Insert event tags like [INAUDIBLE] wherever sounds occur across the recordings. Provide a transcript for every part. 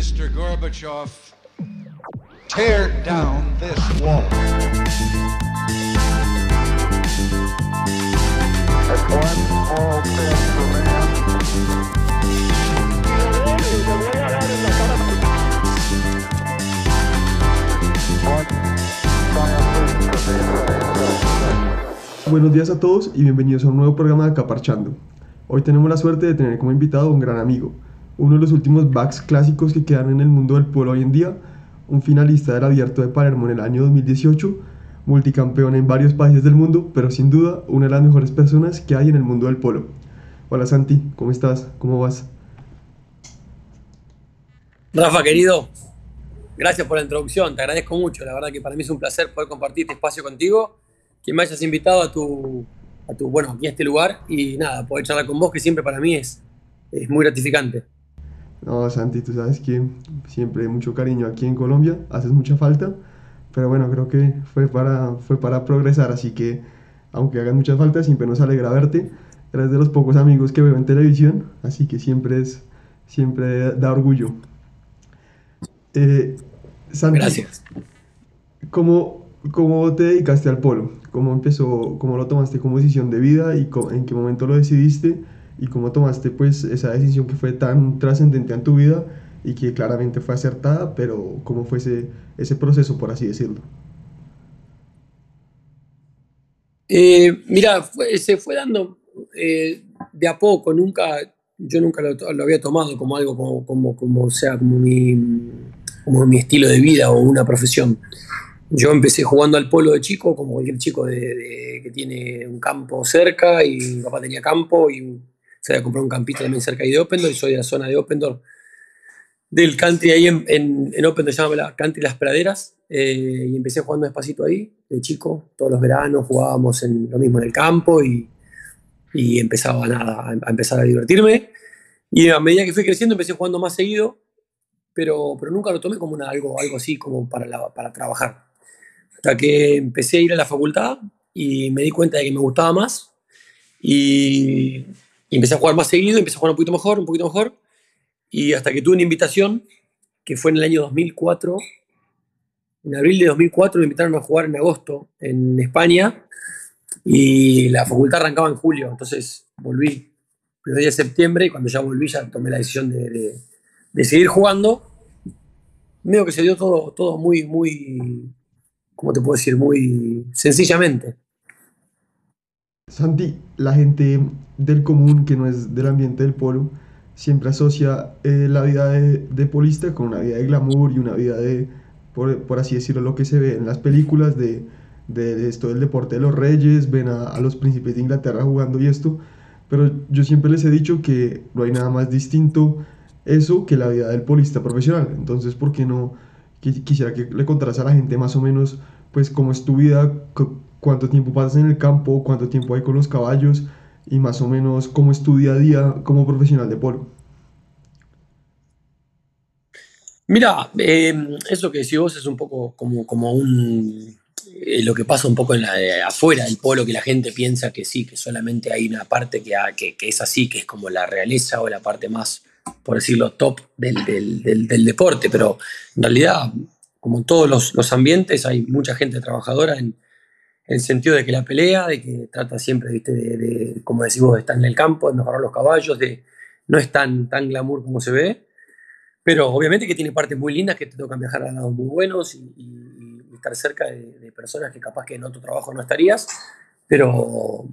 Mr. Gorbachev, tear down this wall. Buenos días a todos y bienvenidos a un nuevo programa de Caparchando. Hoy tenemos la suerte de tener como invitado a un gran amigo, uno de los últimos backs clásicos que quedan en el mundo del polo hoy en día, un finalista del Abierto de Palermo en el año 2018, multicampeón en varios países del mundo, pero sin duda una de las mejores personas que hay en el mundo del polo. Hola Santi, ¿cómo estás? ¿Cómo vas? Rafa, querido, gracias por la introducción, te agradezco mucho, la verdad que para mí es un placer poder compartir este espacio contigo, que me hayas invitado a tu, a tu bueno, aquí a este lugar y nada, poder charlar con vos, que siempre para mí es, es muy gratificante. No, Santi, tú sabes que siempre hay mucho cariño aquí en Colombia, haces mucha falta, pero bueno, creo que fue para, fue para progresar, así que aunque hagan mucha falta, siempre nos alegra verte. Eres de los pocos amigos que veo en televisión, así que siempre es, siempre da orgullo. Eh, Santi, Gracias. ¿cómo, ¿cómo te dedicaste al polo? ¿Cómo empezó, cómo lo tomaste como decisión de vida y en qué momento lo decidiste? ¿Y cómo tomaste pues esa decisión que fue tan trascendente en tu vida y que claramente fue acertada, pero cómo fue ese, ese proceso, por así decirlo? Eh, mira, se fue dando eh, de a poco, nunca, yo nunca lo, había tomado como algo como, como, como, sea, como mi, como mi estilo de vida o una profesión. Yo empecé jugando al polo de chico, como cualquier chico de- que tiene un campo cerca, y mi papá tenía campo y se había comprado un campito también cerca ahí de Opendor, y soy de la zona de Opendor, del country ahí en, en, en Opendor, se llama la Country Las Praderas, eh, y empecé jugando despacito ahí, de chico, todos los veranos jugábamos en, lo mismo en el campo y, y empezaba nada, a, empezar a divertirme. Y a medida que fui creciendo empecé jugando más seguido, pero, pero nunca lo tomé como una- algo, algo así como para, para trabajar. Hasta que empecé a ir a la facultad y me di cuenta de que me gustaba más y, y empecé a jugar más seguido, empecé a jugar un poquito mejor, un poquito mejor, y hasta que tuve una invitación, que fue en el año 2004, en abril de 2004 me invitaron a jugar en agosto en España y la facultad arrancaba en julio, entonces volví el día de septiembre y cuando ya volví ya tomé la decisión de, de- de seguir jugando. Medio que se dio todo, todo muy, muy, ¿cómo te puedo decir? Muy sencillamente. Santi, la gente del común que no es del ambiente del polo siempre asocia eh, la vida de, polista con una vida de glamour y una vida de, por, por así decirlo, lo que se ve en las películas de, de esto del deporte de los reyes, ven a, los príncipes de Inglaterra jugando y esto, pero yo siempre les he dicho que no hay nada más distinto eso que la vida del polista profesional. Entonces, ¿por qué no? Qui- Quisiera que le contaras a la gente más o menos, pues, cómo es tu vida, cuánto tiempo pasas en el campo, cuánto tiempo hay con los caballos y más o menos cómo es tu día a día como profesional de polo. Mira, eh, eso que decís vos es un poco como, como un, eh, lo que pasa un poco en la, eh, afuera del polo, que la gente piensa que sí, que solamente hay una parte que, ha- que, que es así, que es como la realeza o la parte más, por decirlo, top del, del- del- deporte, pero en realidad, como en todos los, los ambientes, hay mucha gente trabajadora en el sentido de que la pelea, de que trata siempre, ¿viste? De, de, como decimos, de estar en el campo, de mejorar los caballos, de no es tan, tan glamour como se ve, pero obviamente que tiene partes muy lindas que te tocan viajar a lados muy buenos y, y- y estar cerca de, de personas que capaz que en otro trabajo no estarías. Pero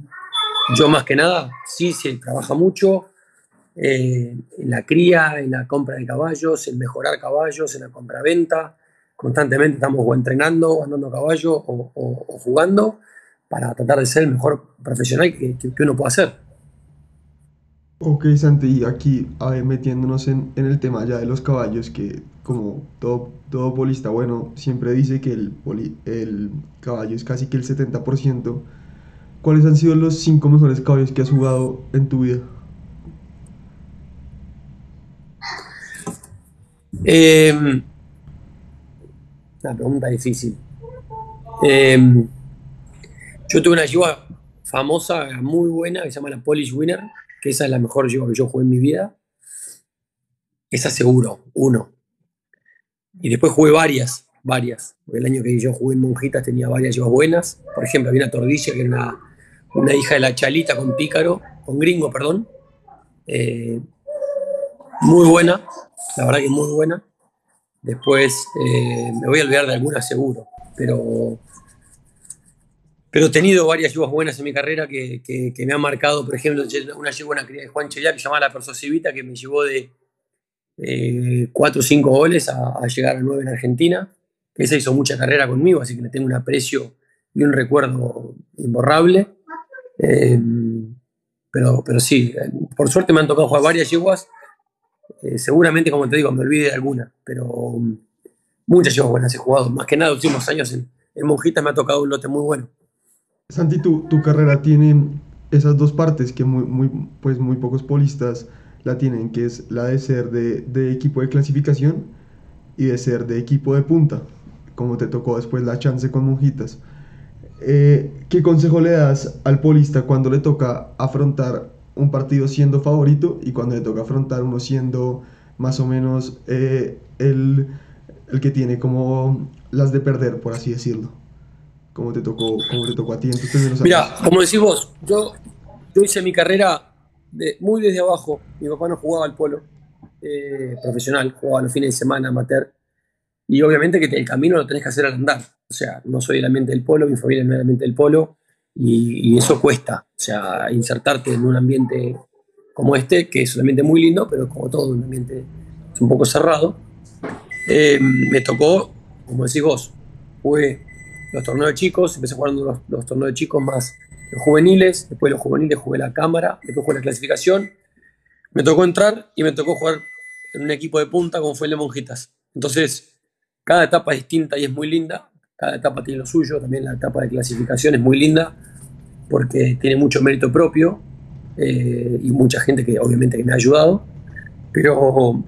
yo más que nada, sí se trabaja mucho eh, en la cría, en la compra de caballos, en mejorar caballos, en la compra-venta. Constantemente estamos o entrenando, o andando a caballo o, o- o jugando para tratar de ser el mejor profesional que, que- que uno pueda ser. Ok, Santi, y aquí a ver, metiéndonos en, en el tema ya de los caballos, que como todo, todo polista bueno siempre dice que el, poli- el caballo es casi que el 70%. ¿Cuáles han sido los cinco mejores caballos que has jugado en tu vida? Eh, una pregunta difícil. Eh, yo tuve una yegua famosa, muy buena, que se llama la Polish Winner, que esa es la mejor yegua que yo jugué en mi vida. Esa seguro, uno. y después jugué varias, varias. El año que yo jugué en Monjitas tenía varias yugos buenas. Por ejemplo, había una Tordilla que era una, una hija de la Chalita con Pícaro, con Gringo, perdón. Eh, muy buena, la verdad que muy buena. Después eh, me voy a olvidar de alguna seguro, pero, pero he tenido varias yugos buenas en mi carrera que, que, que, me han marcado. Por ejemplo, una yugua de Juan Cheyá que llamaba La Persosivita, que me llevó de eh, 4 o 5 goles a, llegar a 9 en Argentina. Esa hizo mucha carrera conmigo, así que le tengo un aprecio y un recuerdo imborrable. Eh, pero, pero sí, por suerte me han tocado jugar varias yeguas. Eh, seguramente, como te digo, me olvide de alguna, pero um, muchas yeguas buenas he jugado. Más que nada, los últimos años en, en Monjitas me ha tocado un lote muy bueno. Santi, tu, tu carrera tiene esas dos partes que muy, muy, pues muy pocos polistas la tienen, que es la de ser de, de, equipo de clasificación y de ser de equipo de punta, como te tocó después la chance con Monjitas. Eh, ¿Qué consejo le das al polista cuando le toca afrontar un partido siendo favorito y cuando le toca afrontar uno siendo más o menos eh, el, el, que tiene como las de perder, por así decirlo? Como te tocó, como te tocó a ti en tus primeros Mira, años. como decís vos, yo, yo hice mi carrera de, muy desde abajo. Mi papá no jugaba al polo eh, profesional, jugaba los fines de semana amateur. Y obviamente que el camino lo tenés que hacer al andar. O sea, no soy el ambiente del polo, mi familia no es el ambiente del polo, y, eso cuesta. O sea, insertarte en un ambiente como este, que es un ambiente muy lindo, pero como todo, un ambiente un poco cerrado. Eh, me tocó, como decís vos, jugué los torneos de chicos, empecé jugando los, los torneos de chicos más los juveniles, después los juveniles jugué la cámara, después jugué la clasificación. Me tocó entrar y me tocó jugar en un equipo de punta como fue el de Monjitas. Entonces, cada etapa es distinta y es muy linda. Cada etapa tiene lo suyo. También la etapa de clasificación es muy linda porque tiene mucho mérito propio eh, y mucha gente que obviamente me ha ayudado. Pero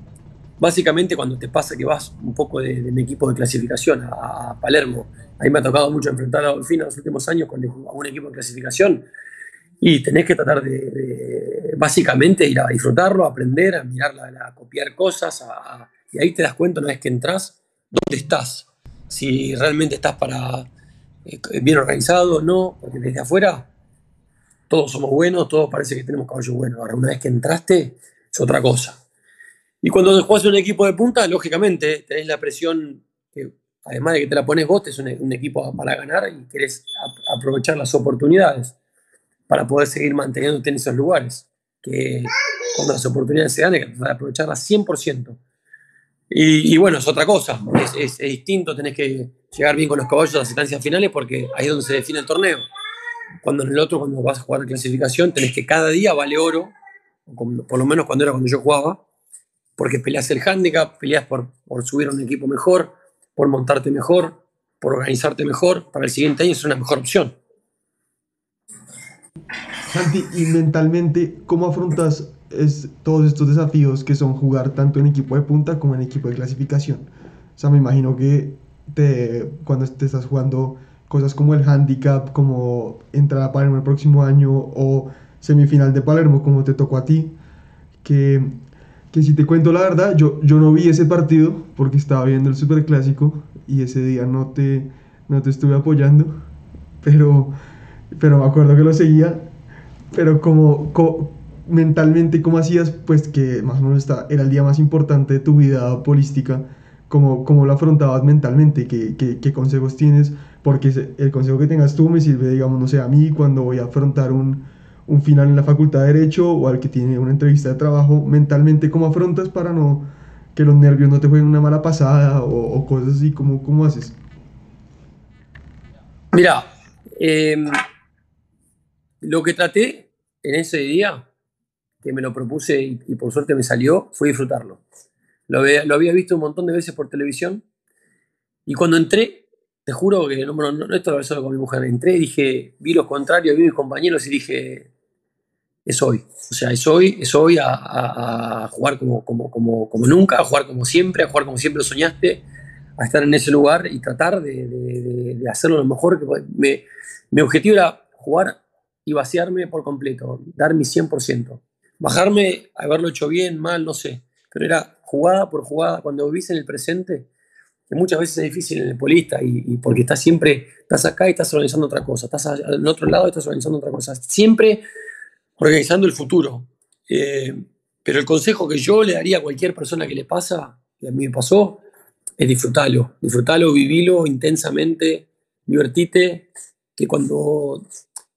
básicamente cuando te pasa que vas un poco de, mi equipo de clasificación a, a Palermo, ahí me ha tocado mucho enfrentar a Dolfino en los últimos años con un equipo de clasificación y tenés que tratar de, básicamente ir a disfrutarlo, a aprender, a mirar, a, a copiar cosas a, a, y ahí te das cuenta una vez que entras dónde estás, si realmente estás para eh, bien organizado o no, porque desde afuera todos somos buenos, todos parece que tenemos caballos buenos. Ahora, una vez que entraste, es otra cosa. Y cuando juegas en un equipo de punta, lógicamente tenés la presión que, además de que te la pones vos, es un, equipo para ganar y querés aprovechar las oportunidades para poder seguir manteniéndote en esos lugares. Que cuando las oportunidades se dan, hay que aprovecharlas 100%. Y, bueno, es otra cosa, es, distinto, tenés que llegar bien con los caballos a las instancias finales porque ahí es donde se define el torneo. Cuando en el otro, cuando vas a jugar la clasificación, tenés que cada día vale oro, por lo menos cuando era cuando yo jugaba, porque peleas el handicap, peleas por, por subir a un equipo mejor, por montarte mejor, por organizarte mejor, para el siguiente año es una mejor opción. Santi, y mentalmente, ¿cómo afrontas es, todos estos desafíos que son jugar tanto en equipo de punta como en equipo de clasificación? O sea, me imagino que te, cuando te estás jugando cosas como el handicap, como entrar a Palermo el próximo año o semifinal de Palermo como te tocó a ti, que, que si te cuento la verdad, yo, yo no vi ese partido porque estaba viendo el Superclásico y ese día no te, no te estuve apoyando, pero, pero me acuerdo que lo seguía, pero como, como mentalmente cómo hacías, pues que más o menos está, era el día más importante de tu vida polística, cómo, cómo lo afrontabas mentalmente, qué, qué, qué consejos tienes, porque el consejo que tengas tú me sirve, digamos, no sé, a mí cuando voy a afrontar un, un final en la facultad de Derecho o al que tiene una entrevista de trabajo, mentalmente cómo afrontas para no que los nervios no te jueguen una mala pasada o, o cosas así, ¿cómo, cómo haces? Mira, eh, lo que traté en ese día que me lo propuse y, y, por suerte me salió, fue disfrutarlo. Lo lo había, visto un montón de veces por televisión y cuando entré, te juro que no, no, no esto lo solo con mi mujer, entré y dije, vi los contrarios, vi mis compañeros y dije, es hoy. O sea, es hoy, es hoy a, a, a jugar como, como, como, como, nunca, a jugar como siempre, a jugar como siempre soñaste, a estar en ese lugar y tratar de, de, de hacerlo lo mejor que me, Mi objetivo era jugar y vaciarme por completo, dar mi 100% bajarme, haberlo hecho bien, mal, no sé, pero era jugada por jugada, cuando vivís en el presente, que muchas veces es difícil en el polista y, porque estás siempre, estás acá y estás organizando otra cosa, estás en otro lado y estás organizando otra cosa, siempre organizando el futuro. Eh, pero el consejo que yo le daría a cualquier persona que le pasa, que a mí me pasó, es disfrutarlo, disfrutarlo, vivilo intensamente, divertite, que cuando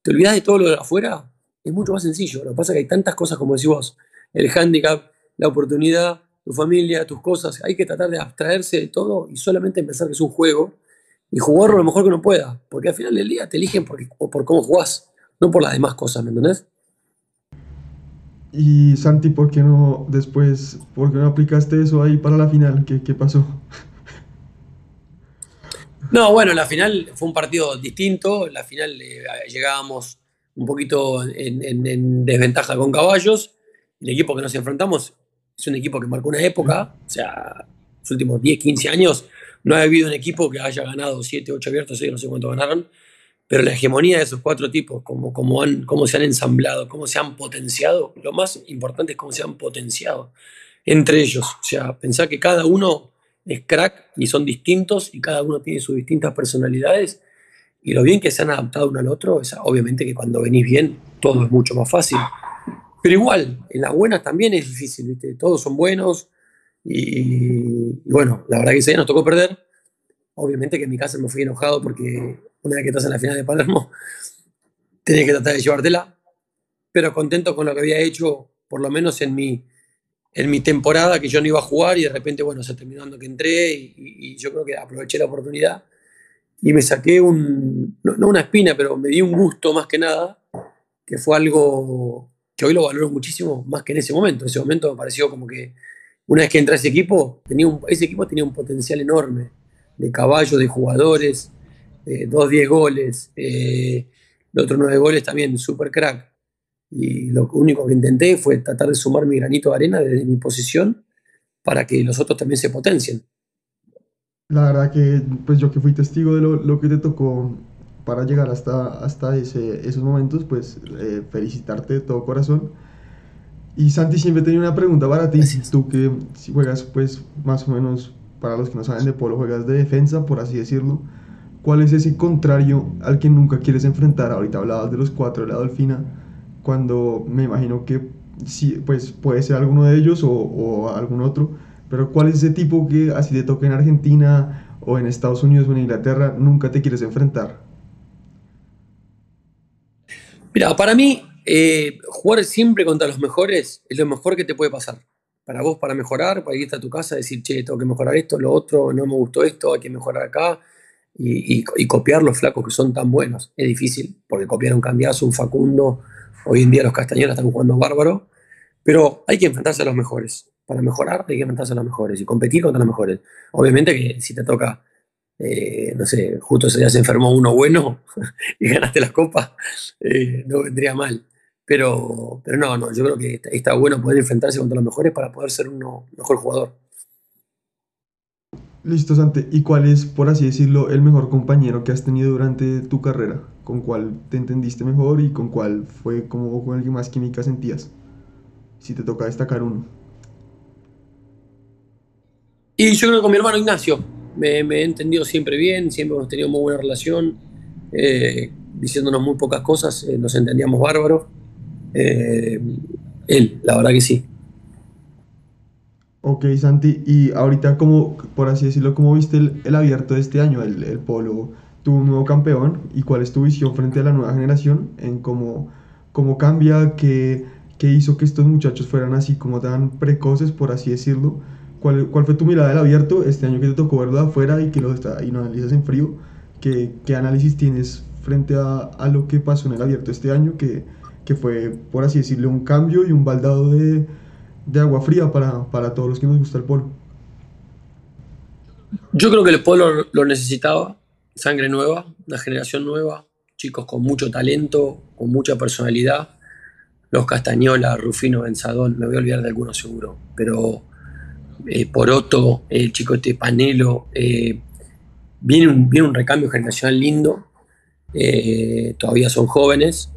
te olvidas de todo lo de afuera, es mucho más sencillo. Lo que pasa es que hay tantas cosas, como decís vos, el handicap, la oportunidad, tu familia, tus cosas. Hay que tratar de abstraerse de todo y solamente pensar que es un juego y jugarlo lo mejor que uno pueda. Porque al final del día te eligen por, por cómo jugás, no por las demás cosas, ¿me entendés? Y Santi, ¿por qué no después, por qué no aplicaste eso ahí para la final? ¿Qué, qué pasó? No, bueno, la final fue un partido distinto. La final eh, llegábamos un poquito en, desventaja con caballos. El equipo que nos enfrentamos es un equipo que marcó una época, o sea, los últimos 10, 15 años no ha habido un equipo que haya ganado 7, 8 abiertos, no sé cuánto ganaron, pero la hegemonía de esos cuatro tipos, como, como cómo se han ensamblado, cómo se han potenciado, lo más importante es cómo se han potenciado entre ellos. O sea, pensar que cada uno es crack y son distintos y cada uno tiene sus distintas personalidades y lo bien que se han adaptado uno al otro, es obviamente que cuando venís bien todo es mucho más fácil. Pero igual, en las buenas también es difícil, ¿viste? Todos son buenos y, bueno, la verdad que ese día nos tocó perder. Obviamente que en mi casa me fui enojado porque una vez que estás en la final de Palermo, [LAUGHS] tenés que tratar de llevártela, pero contento con lo que había hecho, por lo menos en mi, en mi temporada, que yo no iba a jugar y de repente, bueno, se terminó dando que entré y, yo creo que aproveché la oportunidad y me saqué un, no, una espina, pero me di un gusto más que nada, que fue algo que hoy lo valoro muchísimo más que en ese momento. En ese momento me pareció como que una vez que entré a ese equipo, tenía un, ese equipo tenía un potencial enorme de caballos, de jugadores, eh, dos, diez goles, eh, los otros nueve goles también, super crack. Y lo único que intenté fue tratar de sumar mi granito de arena desde mi posición para que los otros también se potencien. La verdad que, pues yo que fui testigo de lo, que te tocó para llegar hasta, hasta ese, esos momentos, pues eh, felicitarte de todo corazón. Y Santi, siempre tenía una pregunta para ti. Tú que si juegas, pues más o menos, para los que no saben de polo, juegas de defensa, por así decirlo. ¿Cuál es ese contrario al que nunca quieres enfrentar? Ahorita hablabas de los cuatro de la Dolfina, cuando me imagino que sí, pues puede ser alguno de ellos o, o algún otro, pero ¿cuál es ese tipo que así te toca en Argentina o en Estados Unidos o en Inglaterra nunca te quieres enfrentar? Mira, para mí eh, jugar siempre contra los mejores es lo mejor que te puede pasar. Para vos, para mejorar, para irte a tu casa, decir, che, tengo que mejorar esto, lo otro, no me gustó esto, hay que mejorar acá y, copiar los flacos que son tan buenos. Es difícil, porque copiar un Cambiazo, un Facundo, hoy en día los castañones están jugando bárbaro, pero hay que enfrentarse a los mejores. Para mejorar hay que enfrentarse a los mejores y competir contra los mejores. Obviamente que si te toca, eh, no sé, justo ese día se enfermó uno bueno [LAUGHS] y ganaste las copas, eh, no vendría mal. Pero, pero no, no, yo creo que está bueno poder enfrentarse contra los mejores para poder ser un mejor jugador. Listo, Sante. ¿Y cuál es, por así decirlo, el mejor compañero que has tenido durante tu carrera? ¿Con cuál te entendiste mejor y con cuál fue como con el que más química sentías? Si te toca destacar uno. Y yo creo que con mi hermano Ignacio. Me, he entendido siempre bien, siempre hemos tenido muy buena relación, eh, diciéndonos muy pocas cosas, eh, nos entendíamos bárbaros. Eh, él, la verdad que sí. Ok, Santi, y ahorita, como, por así decirlo, ¿cómo viste el, abierto de este año? El, el, Polo tuvo un nuevo campeón, ¿y cuál es tu visión frente a la nueva generación? En cómo, cómo cambia, qué, qué hizo que estos muchachos fueran así como tan precoces, por así decirlo. ¿Cuál, cuál fue tu mirada del abierto este año que te tocó verlo de afuera y que lo, está, y lo analizas en frío? ¿Qué, qué análisis tienes frente a, a, lo que pasó en el abierto este año, que, que fue, por así decirlo, un cambio y un baldado de de agua fría para, para todos los que nos gusta el polo. Yo creo que el polo lo necesitaba, sangre nueva, una generación nueva, chicos con mucho talento, con mucha personalidad. Los Castañola, Rufino Benzadón, me voy a olvidar de algunos seguro, pero eh, Poroto, el chico este Panelo, eh, viene, un, recambio generacional lindo, eh, todavía son jóvenes,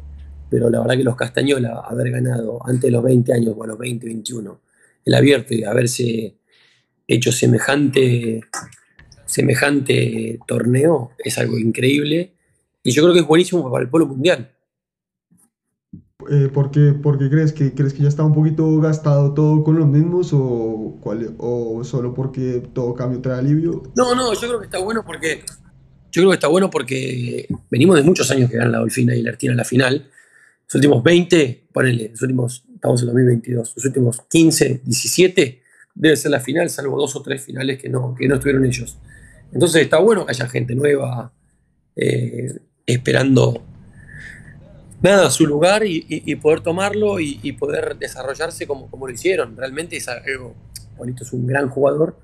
pero la verdad que los Castañola, haber ganado antes de los 20 años, o los 20, 21, el abierto y haberse hecho semejante semejante torneo es algo increíble. Y yo creo que es buenísimo para el polo mundial. Eh, ¿por, qué, por qué crees que crees que ya está un poquito gastado todo con los mismos o, cuál, o solo porque todo cambio trae alivio? No, no, yo creo que está bueno porque yo creo que está bueno porque venimos de muchos años que ganan la Dolfina y la Artina en la final. Los últimos 20, ponele, los últimos, estamos en 2022, los últimos 15, 17 debe ser la final, salvo dos o tres finales que no, que no estuvieron ellos. Entonces está bueno que haya gente nueva eh, esperando nada, su lugar y, poder tomarlo y, poder desarrollarse como, lo hicieron. Realmente es algo bonito, es un gran jugador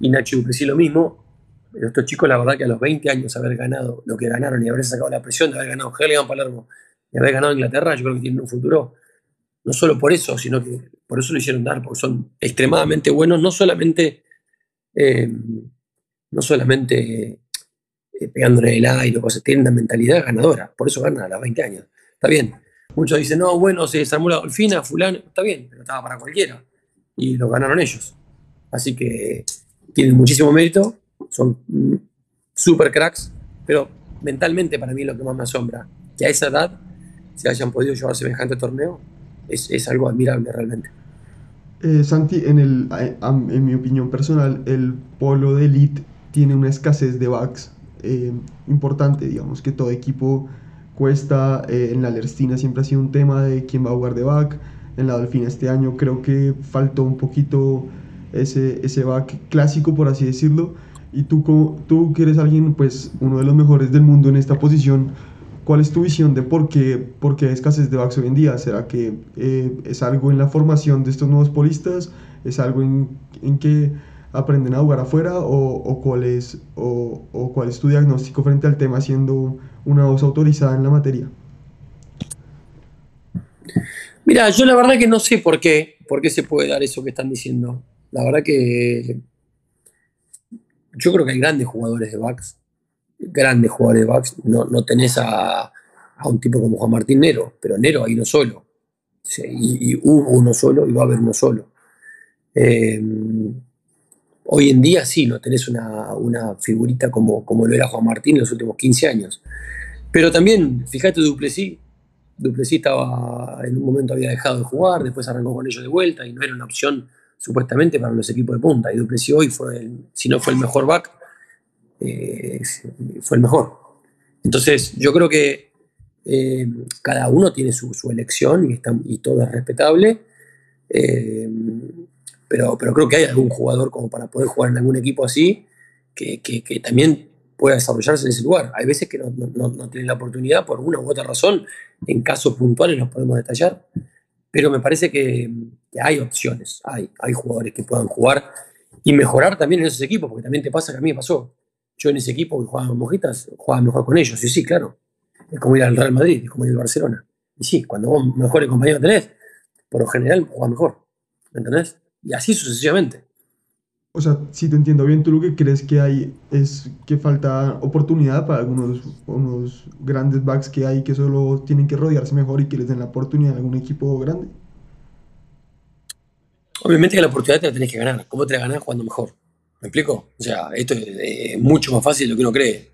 y Nacho Duplessis lo mismo. Pero estos chicos, la verdad que a los 20 años haber ganado lo que ganaron y haber sacado la presión de haber ganado Heligan Palermo y haber ganado Inglaterra, yo creo que tienen un futuro. No solo por eso, sino que por eso lo hicieron dar, porque son extremadamente buenos, no solamente, eh, no solamente eh, pegándole el aire, tienen una mentalidad ganadora, por eso ganan a los 20 años. Está bien. Muchos dicen, no, bueno, se desarmó la golfina, fulano, está bien, pero estaba para cualquiera. Y lo ganaron ellos. Así que tienen muchísimo mérito, son mm, super cracks, pero mentalmente para mí lo que más me asombra, que a esa edad se hayan podido llevar semejante torneo, es, algo admirable realmente. Eh, Santi, en, el, en mi opinión personal, el polo de elite tiene una escasez de backs eh, importante, digamos que todo equipo cuesta, eh, en la Lerstina siempre ha sido un tema de quién va a jugar de back, en la Dolphina este año creo que faltó un poquito ese, ese back clásico, por así decirlo, y tú, como, tú que eres alguien, pues uno de los mejores del mundo en esta posición, ¿Cuál es tu visión de por qué, por qué hay escasez de backs hoy en día? ¿Será que eh, es algo en la formación de estos nuevos polistas? ¿Es algo en, en que aprenden a jugar afuera? ¿O, o cuál es, o, o, cuál es tu diagnóstico frente al tema siendo una voz autorizada en la materia? Mira, yo la verdad que no sé por qué, por qué se puede dar eso que están diciendo. La verdad que yo creo que hay grandes jugadores de backs grandes jugadores de backs, no, no tenés a, un tipo como Juan Martín Nero, pero Nero hay uno solo. y, hubo uno solo y va a haber uno solo. Eh, hoy en día sí, no tenés una, figurita como, como lo era Juan Martín en los últimos 15 años. Pero también, fíjate, Duplessis, Duplessis estaba, en un momento había dejado de jugar, después arrancó con ellos de vuelta y no era una opción supuestamente para los equipos de punta. Y Duplessis hoy fue, si no fue el mejor back, eh, fue el mejor. Entonces, yo creo que eh, cada uno tiene su, elección y, está, y, todo es respetable, eh, pero, pero creo que hay algún jugador como para poder jugar en algún equipo así que, que, también pueda desarrollarse en ese lugar. Hay veces que no, no, no, tienen la oportunidad por una u otra razón, en casos puntuales los podemos detallar, pero me parece que, hay opciones, hay, hay jugadores que puedan jugar y mejorar también en esos equipos, porque también te pasa que a mí me pasó yo en ese equipo que jugaba Mojitas, jugaba mejor con ellos. Y sí, claro. Es como ir al Real Madrid, es como ir al Barcelona. Y sí, cuando vos mejores compañeros tenés, por lo general jugás mejor. ¿Me entendés? Y así sucesivamente. O sea, si te entiendo bien, tú lo que crees que hay es que falta oportunidad para algunos unos grandes backs que hay que solo tienen que rodearse mejor y que les den la oportunidad a algún equipo grande. Obviamente que la oportunidad te la tenés que ganar. ¿Cómo te la ganás jugando mejor? ¿Me explico? O sea, esto es, mucho más fácil de lo que uno cree.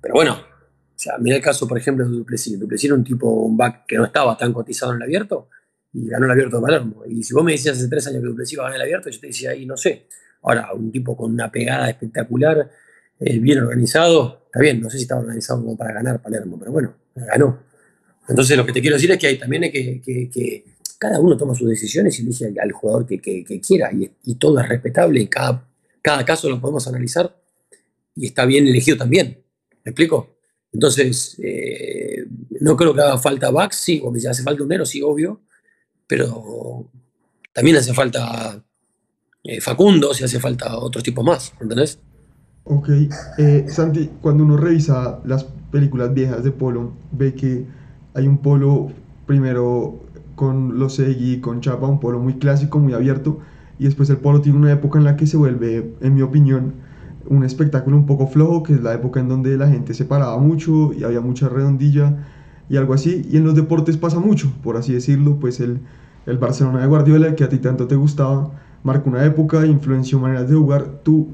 Pero bueno, o sea, mira el caso, por ejemplo, de Duplessis. Duplessis era un tipo, un back que no estaba tan cotizado en el abierto y ganó el abierto de Palermo. Y si vos me decías hace tres años que Duplessis iba a ganar el abierto, yo te decía ahí, no sé. Ahora, un tipo con una pegada espectacular, eh, bien organizado, está bien, no sé si estaba organizado como para ganar Palermo, pero bueno, ganó. Entonces, lo que te quiero decir es que hay, también hay que, cada uno toma sus decisiones y elige al, jugador que, quiera y, y, todo es respetable y cada cada caso lo podemos analizar y está bien elegido también. ¿Me explico? Entonces, eh, no creo que haga falta Bax, sí, o me hace falta un Nero, sí, obvio, pero también hace falta eh, Facundo, si hace falta otros tipos más, ¿entendés? Ok, eh, Santi, cuando uno revisa las películas viejas de Polo, ve que hay un Polo primero con los Segui, con Chapa, un Polo muy clásico, muy abierto, y después el polo tiene una época en la que se vuelve, en mi opinión, un espectáculo un poco flojo, que es la época en donde la gente se paraba mucho y había mucha redondilla y algo así. Y en los deportes pasa mucho, por así decirlo, pues el, el Barcelona de Guardiola, que a ti tanto te gustaba, marcó una época, influenció maneras de jugar. Tú,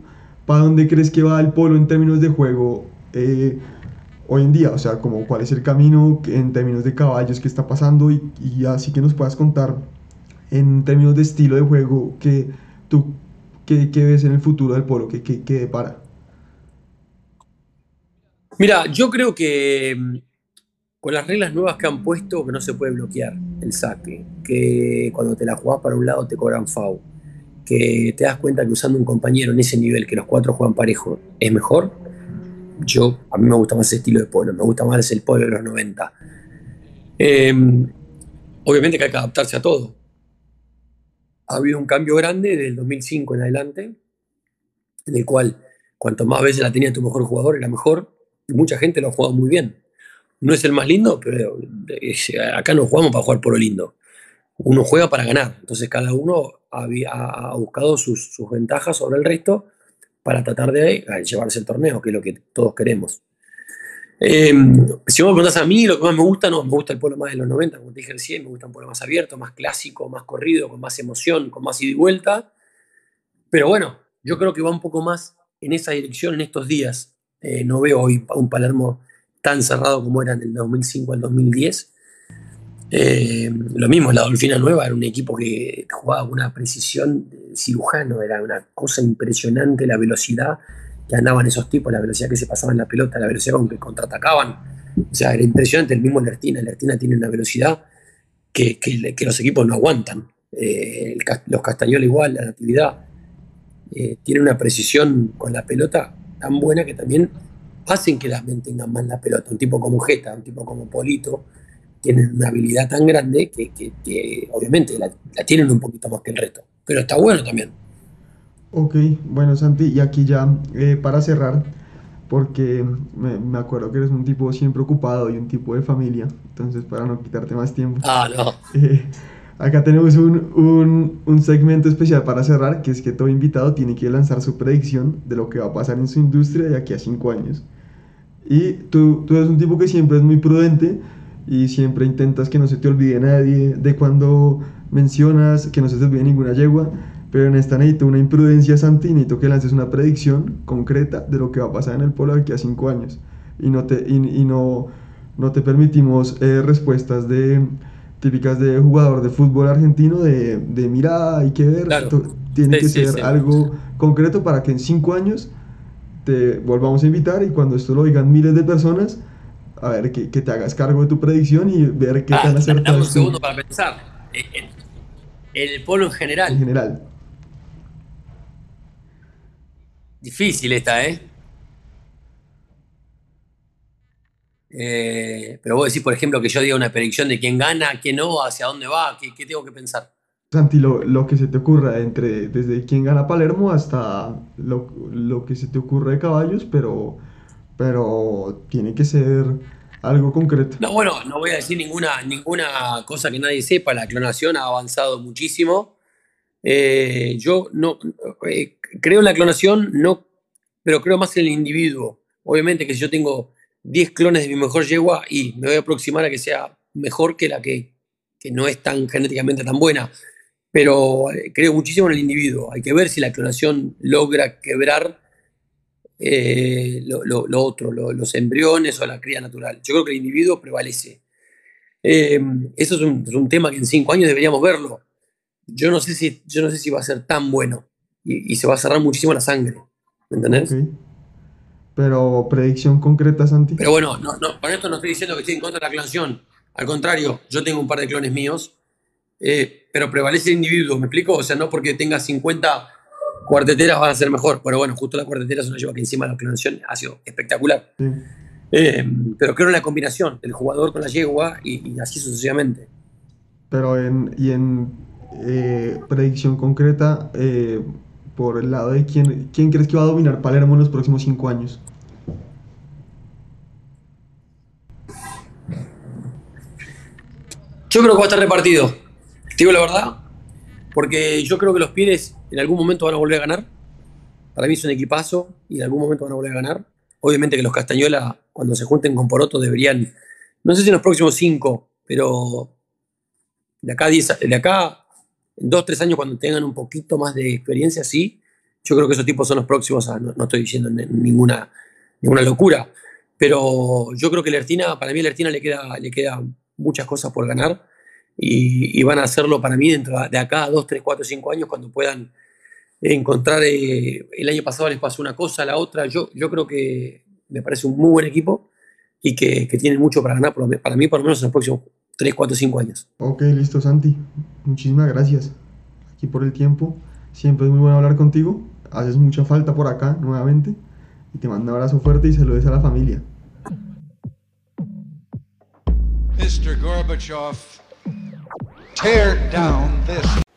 ¿para dónde crees que va el polo en términos de juego eh, hoy en día? O sea, como cuál es el camino en términos de caballos que está pasando y, y así que nos puedas contar en términos de estilo de juego que tú que, que ves en el futuro del polo, que, que, que depara. Mira, yo creo que con las reglas nuevas que han puesto, que no se puede bloquear el saque, que cuando te la jugás para un lado te cobran FAU, que te das cuenta que usando un compañero en ese nivel, que los cuatro juegan parejo, es mejor. Yo, a mí me gusta más ese estilo de polo, me gusta más el polo de los 90. Eh, obviamente que hay que adaptarse a todo. Ha habido un cambio grande desde el 2005 en adelante, en el cual cuanto más veces la tenía tu mejor jugador, era mejor, y mucha gente lo ha jugado muy bien. No es el más lindo, pero es- acá no jugamos para jugar por lo lindo. Uno juega para ganar. Entonces cada uno ha, buscado sus, ventajas sobre el resto para tratar de eh, llevarse el torneo, que es lo que todos queremos. Eh, si vos me preguntás a mí, lo que más me gusta, no, me gusta el polo más de los 90, como te dije recién, me gusta un polo más abierto, más clásico, más corrido, con más emoción, con más ida y vuelta. Pero bueno, yo creo que va un poco más en esa dirección en estos días. Eh, no veo hoy un Palermo tan cerrado como era en el 2005 al 2010. Eh, lo mismo, la Dolfina Nueva era un equipo que jugaba con una precisión cirujano, era una cosa impresionante la velocidad que andaban esos tipos, la velocidad que se pasaban la pelota, la velocidad con que contraatacaban. O sea, era impresionante el mismo Lertina. Lertina tiene una velocidad que, que- los equipos no aguantan. Eh, los Castañola igual, la Natividad, eh, tiene una precisión con la pelota tan buena que también hacen que las mantengan más la pelota. Un tipo como Jeta, un tipo como Polito, tienen una habilidad tan grande que, que- que obviamente la, la tienen un poquito más que el resto. Pero está bueno también. Ok, bueno Santi, y aquí ya eh, para cerrar, porque me, me acuerdo que eres un tipo siempre ocupado y un tipo de familia, entonces para no quitarte más tiempo, Ah, no. [LAUGHS] eh, acá tenemos un, un, un segmento especial para cerrar, que es que todo invitado tiene que lanzar su predicción de lo que va a pasar en su industria de aquí a cinco años. Y tú, tú eres un tipo que siempre es muy prudente y siempre intentas que no se te olvide nadie de cuando mencionas, que no se te olvide ninguna yegua. Pero en esta necesito una imprudencia, Santi, necesito que lances una predicción concreta de lo que va a pasar en el polo de aquí a cinco años. Y no te, y, y no, no te permitimos eh, respuestas de, típicas de jugador de fútbol argentino de, de mira, hay que ver. Claro. Tiene Sí, que sí, ser sí. algo concreto para que en cinco años te volvamos a invitar y cuando esto lo oigan miles de personas, a ver que, que te hagas cargo de tu predicción y ver qué Ah, tan acertado un es tú segundo para pensar. Eh, eh, El polo en en general. general. Difícil esta, ¿eh? Eh, Pero vos decís, por ejemplo, que yo diga una predicción de quién gana, quién no, hacia dónde va, qué, qué tengo que pensar. Santi, lo, lo que se te ocurra, entre, desde quién gana Palermo hasta lo, lo que se te ocurra de caballos, pero, pero tiene que ser algo concreto. No, bueno, no voy a decir ninguna, ninguna cosa que nadie sepa. La clonación ha avanzado muchísimo. Eh, yo no eh, creo en la clonación, no, pero creo más en el individuo. Obviamente que si yo tengo 10 clones de mi mejor yegua y me voy a aproximar a que sea mejor que la que, que no es tan genéticamente tan buena. Pero eh, creo muchísimo en el individuo. Hay que ver si la clonación logra quebrar eh, lo, lo- lo otro, lo- los embriones o la cría natural. Yo creo que el individuo prevalece. Eh, eso es un, es un tema que en cinco años deberíamos verlo. Yo no sé si, yo no sé si va a ser tan bueno y, y se va a cerrar muchísimo la sangre. ¿Me entendés? Ok. Pero predicción concreta, Santi. Pero bueno, no, no, con esto no estoy diciendo que estoy en contra de la clonación. Al contrario, yo tengo un par de clones míos, eh, pero prevalece el individuo, ¿me explico? O sea, no porque tenga 50 cuarteteras van a ser mejor. Pero bueno, justo la cuartetera es una lleva que encima la clonación ha sido espectacular. Sí. Eh, pero creo en la combinación del jugador con la yegua y, y así sucesivamente. Pero en, y en eh, predicción concreta, eh, por el lado de quién, quién crees que va a dominar Palermo en los próximos cinco años. Yo creo que va a estar repartido. Te digo la verdad, porque yo creo que los Pires en algún momento van a volver a ganar. Para mí es un equipazo y en algún momento van a volver a ganar. Obviamente que los Castañola, cuando se junten con Poroto, deberían, no sé si en los próximos cinco, pero de acá a 10, de acá, en dos, tres años, cuando tengan un poquito más de experiencia, sí, yo creo que esos tipos son los próximos, a, no, no estoy diciendo ninguna, ninguna locura, pero yo creo que Lertina, para mí Lertina le queda, le queda muchas cosas por ganar y, van a hacerlo para mí dentro de acá 2, 3, 4, 5 años cuando puedan encontrar, eh, el año pasado les pasó una cosa, la otra, yo, yo creo que me parece un muy buen equipo y que, que tienen mucho para ganar, para mí por lo menos en los próximos 3, 4, 5 años. Ok, listo Santi, muchísimas gracias aquí por el tiempo, siempre es muy bueno hablar contigo, haces mucha falta por acá nuevamente y te mando un abrazo fuerte y saludes a la familia. Mr. Gorbachev, tear down this